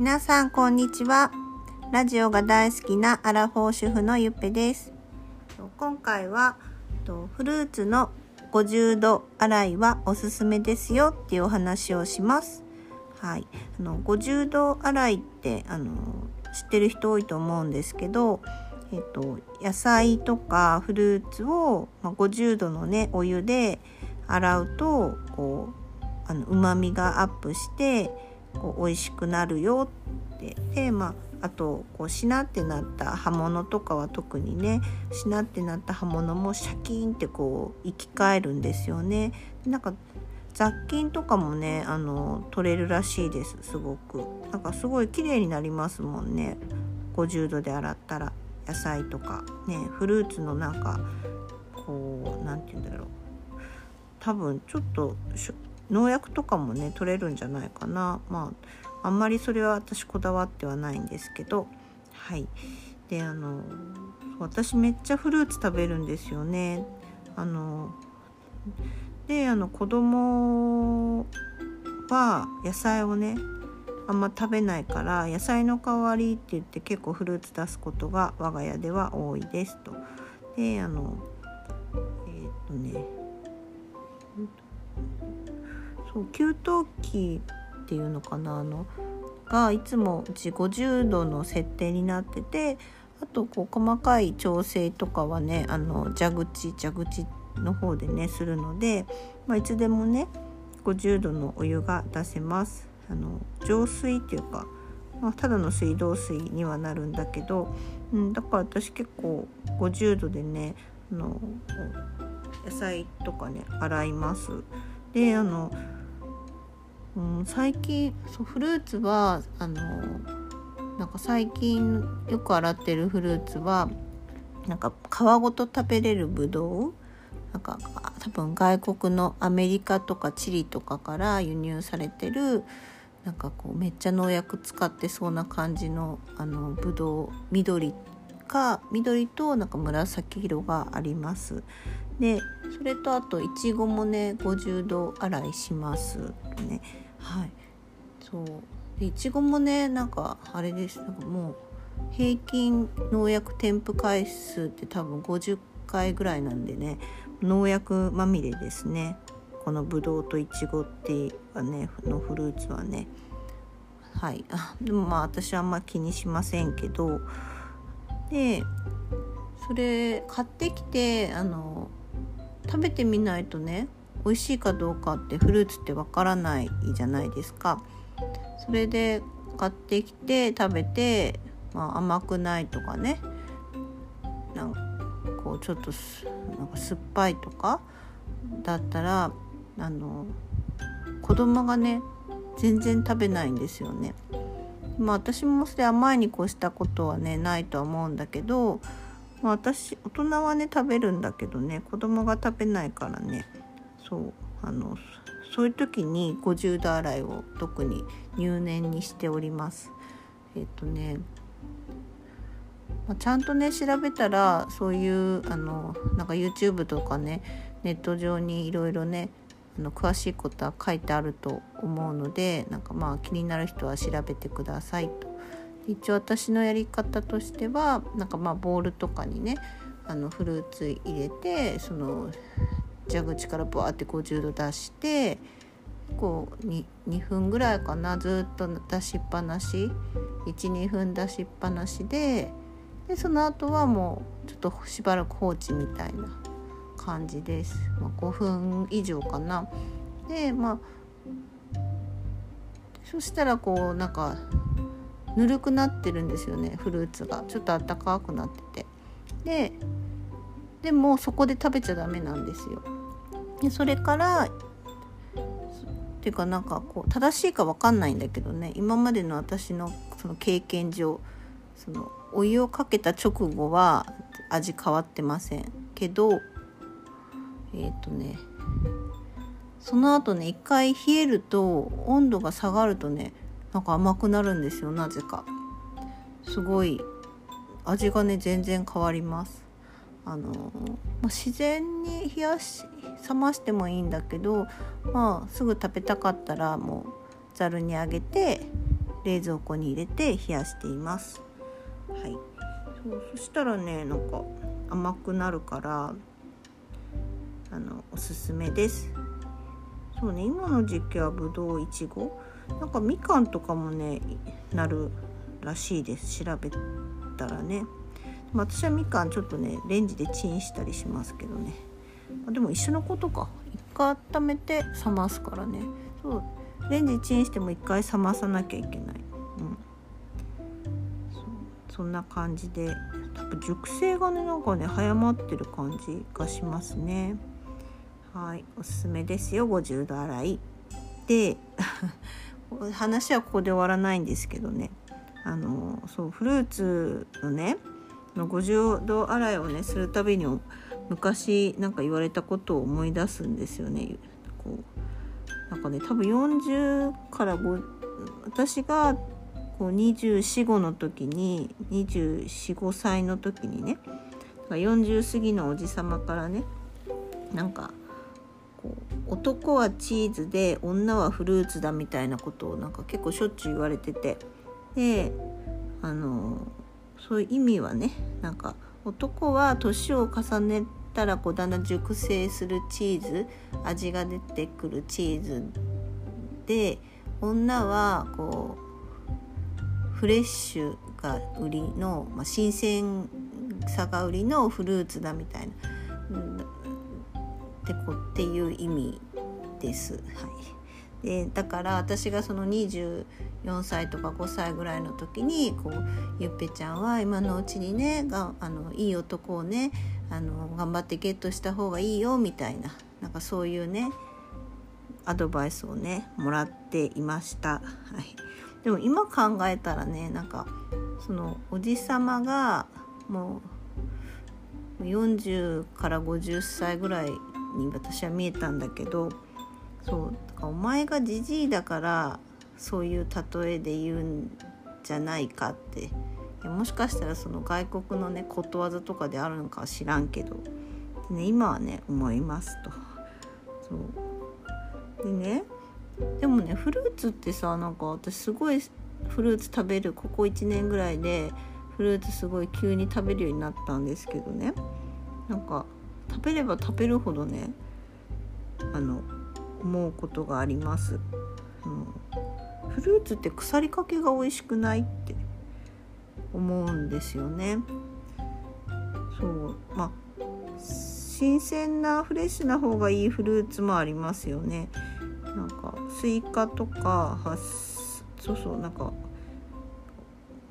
皆さんこんにちは。ラジオが大好きなアラフォー主婦のゆっぺです。今回はフルーツの50度洗いはおすすめですよっていうお話をします。はい。あの50度洗いってあの知ってる人多いと思うんですけどえっと、野菜とかフルーツを、まあ、50度のねお湯で洗うとこうあの旨味がアップしてこう美味しくなるよってでまああとこうしなってなった葉物とかは特にねしなってなった葉物もシャキーンってこう生き返るんですよね。なんか雑菌とかもねあの取れるらしいですすごく。なんかすごい綺麗になりますもんね50度で洗ったら野菜とかねフルーツのなんかこう何て言うんだろう多分ちょっと農薬とかもね取れるんじゃないかな。まああんまりそれは私こだわってはないんですけど。はい。であの私めっちゃフルーツ食べるんですよね。あのであの子供は野菜をねあんま食べないから野菜の代わりって言って結構フルーツ出すことが我が家では多いですと。であのえー、っとねそう給湯器っていうのかなあのがいつもうち50度の設定になっててあとこう細かい調整とかはねあの蛇口蛇口の方でねするので、まあ、いつでもね50度のお湯が出せます。あの浄水っていうか、まあ、ただの水道水にはなるんだけど、うん、だから私結構50度でねあの野菜とかね洗います。であのうん、最近そうフルーツはあのなんか最近よく洗ってるフルーツはなんか皮ごと食べれるぶどうなんか多分外国のアメリカとかチリとかから輸入されてるなんかこうめっちゃ農薬使ってそうな感じのあのぶどう緑か緑となんか紫色があります。でそれとあといちごもね50度洗いしますねはい。そう。でいちごもねなんかあれです。なんかもう平均農薬添付回数って多分50回ぐらいなんでね農薬まみれですね。このぶどうといちごってはねのフルーツはね。はい。あでもまあ私はあんま気にしませんけど。でそれ買ってきてあの食べてみないとね美味しいかどうかってフルーツってわからないじゃないですか。それで買ってきて食べて、まあ、甘くないとかねなんかこうちょっとなんか酸っぱいとかだったらあの子供がね全然食べないんですよね。まあ私もそれ甘いに越したことはねないとは思うんだけどまあ、私大人はね食べるんだけどね子供が食べないからねそうあのそういう時に50度洗いを特に入念にしております。えっ、とね、ま、ちゃんとね調べたらそういうあのなんか YouTube とかねネット上にいろいろねあの詳しいことは書いてあると思うのでなんかまあ気になる人は調べてくださいと一応私のやり方としてはなんかまあボウルとかにねあのフルーツ入れてその蛇口からバーって50度出してこう 2, 2分ぐらいかなずっと出しっぱなし12分出しっぱなしででその後はもうちょっとしばらく放置みたいな感じです、まあ、5分以上かな。でまあそしたらこうなんかぬるくなってるんですよねフルーツが。ちょっとあったかくなってて。ででもそこで食べちゃダメなんですよ。でそれからっていうかなんかこう正しいか分かんないんだけどね今までの私のその経験上そのお湯をかけた直後は味変わってません。けどえっ、ー、とねその後ね一回冷えると温度が下がるとねなんか甘くなるんですよなぜか。すごい味がね全然変わります。あの、ま、自然に冷やし冷ましてもいいんだけど、まあ、すぐ食べたかったらもうざるにあげて冷蔵庫に入れて冷やしています。はい。そうそしたらねなんか甘くなるからあのおすすめです。そうね今の時期はぶどういちご。なんかみかんとかもねなるらしいです。調べたらね。私はみかんちょっとねレンジでチンしたりしますけどね。あでも一緒のことか。一回温めて冷ますからね。そう。レンジチンしても一回冷まさなきゃいけない、うん、そそんな感じで。多分熟成がねなんかね早まってる感じがしますね。はい。おすすめですよ。50度洗い。で 話はここで終わらないんですけどね。あのそうフルーツのね50度洗いをねするたびに昔なんか言われたことを思い出すんですよね。こうなんかね多分40から5私がこう245の時に245歳の時にね40過ぎのおじさまからねなんかこう男はチーズで女はフルーツだみたいなことをなんか結構しょっちゅう言われててであのそういう意味はねなんか男は年を重ねたらこうだんだん熟成するチーズ味が出てくるチーズで女はこうフレッシュが売りの、まあ、新鮮さが売りのフルーツだみたいな。ってこっていう意味です。はいでだから私がその24歳とか5歳ぐらいの時にこうゆっぺちゃんは今のうちにねがあのいい男をねあの頑張ってゲットした方がいいよみたいななんかそういうねアドバイスをねもらっていました。はい、でも今考えたらねなんかそのおじさまがもう40から50歳ぐらいに私は見えたんだけどそうだかお前がじじいだからそういう例えで言うんじゃないかって。いやもしかしたらその外国のねことわざとかであるのかは知らんけど、ね、今はね思いますと。そう。でねでもねフルーツってさなんか私すごいフルーツ食べるここ1年ぐらいでフルーツすごい急に食べるようになったんですけどね。なんか食べれば食べるほどねあの思うことがあります、うん、フルーツって腐りかけが美味しくないって思うんですよね。そう。まあ新鮮なフレッシュな方がいいフルーツもありますよね。なんかスイカとかはそうそうなんか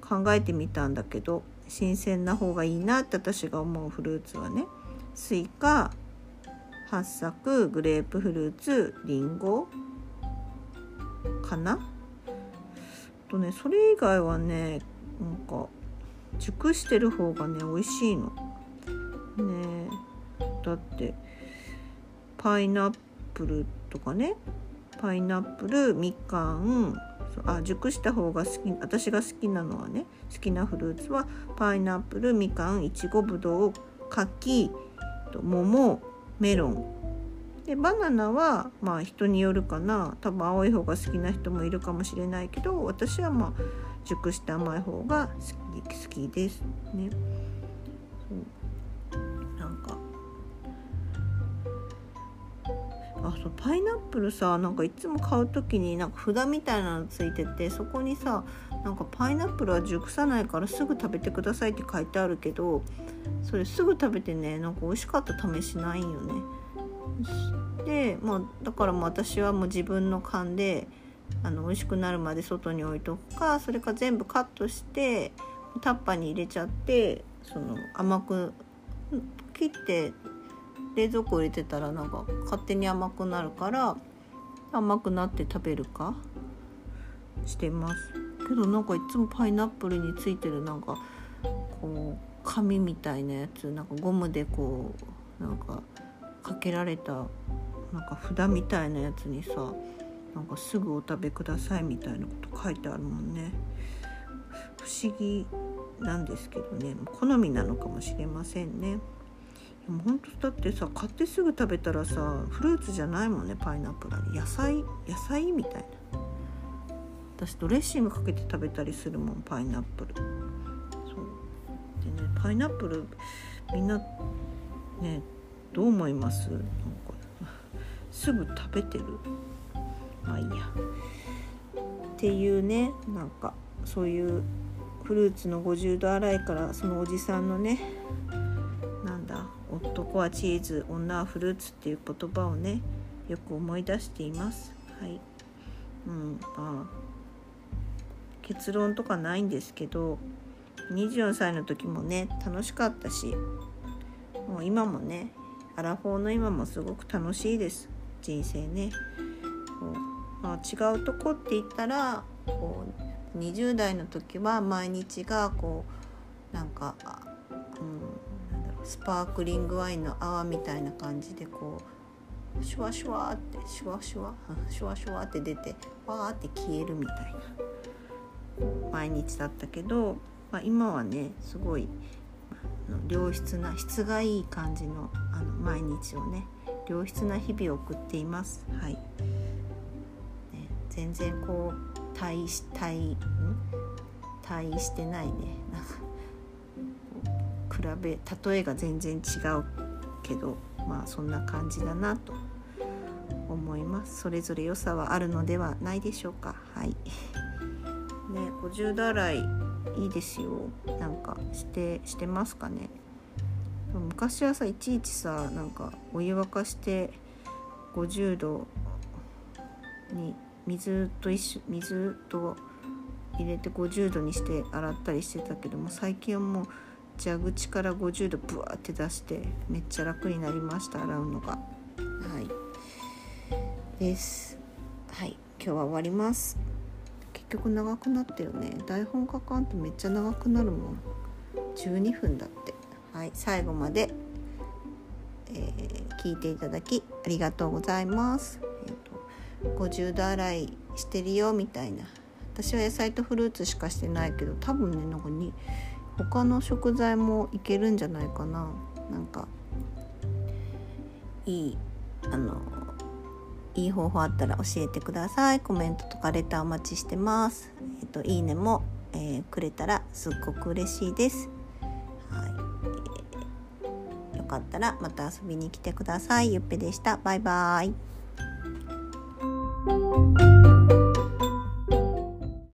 考えてみたんだけど新鮮な方がいいなって私が思うフルーツはね。スイカ八朔グレープフルーツりんごかな？とねそれ以外はねなんか熟してる方がね美味しいの。ねだってパイナップルとかね。パイナップルみかん。あ熟した方が好き私が好きなのはね好きなフルーツはパイナップルみかんいちごぶどう柿と桃。メロン。でバナナはまあ人によるかな。多分青い方が好きな人もいるかもしれないけど私はまあ熟して甘い方が好き好きですね。なんか。あそうパイナップルさなんかいつも買う時になんか札みたいなのついててそこにさなんかパイナップルは熟さないからすぐ食べてくださいって書いてあるけどそれすぐ食べてねなんか美味しかった試しないんよね。でまあだからもう私はもう自分の勘であの美味しくなるまで外に置いとくかそれか全部カットしてタッパーに入れちゃってその甘く切って冷蔵庫入れてたらなんか勝手に甘くなるから甘くなって食べるかしてますけどなんかいつもパイナップルについてるなんかこう紙みたいなやつなんかゴムでこうなんかかけられたなんか札みたいなやつにさなんかすぐお食べくださいみたいなこと書いてあるもんね。不思議なんですけどね。好みなのかもしれませんね。でも本当だってさ買ってすぐ食べたらさフルーツじゃないもんね。パイナップル野菜野菜みたいな。私ドレッシングかけて食べたりするもんパイナップル。そう。でねパイナップルみんなねどう思います？なんかすぐ食べてる？まあいいや。っていうねなんかそういうフルーツの50度洗いからそのおじさんのねなんだ男はチーズ女はフルーツっていう言葉をねよく思い出しています。はい。うんまあ結論とかないんですけど24歳の時もね楽しかったしもう今もねアラフォーの今もすごく楽しいです人生ね。まあ、違うとこって言ったらこう20代の時は毎日がこうなんか、うん、なんだろうスパークリングワインの泡みたいな感じでこうシュワシュワってシュワシュワシュワシュワって出てわーって消えるみたいな毎日だったけど、まあ、今はねすごい良質な質がいい感じのあの毎日をね良質な日々を送っています。はい、ね、全然こう対し対対してないね。なんか比べ例えが全然違うけどまあそんな感じだなと思います。それぞれ良さはあるのではないでしょうか。はい。ね50度洗いいいですよ。なんかしてしてますかね。昔はさいちいちさなんかお湯沸かして50度に水と一緒水と入れて50度にして洗ったりしてたけども最近はもう蛇口から50度ブワーって出してめっちゃ楽になりました洗うのが。はい。です。はい。今日は終わります。局長くなったよね。台本書かんとめっちゃ長くなるもん。12分だって。はい、最後まで、えー、聞いていただきありがとうございます。えーと、50度洗いしてるよみたいな。私は野菜とフルーツしかしてないけど多分ねなんかに他の食材もいけるんじゃないかな。なんかいいあのいい方法あったら教えてくださいコメントとかレターお待ちしてますえっ、といいねも、えー、くれたらすっごく嬉しいですはい。よかったらまた遊びに来てください。ゆっぺでした。バイバーイ。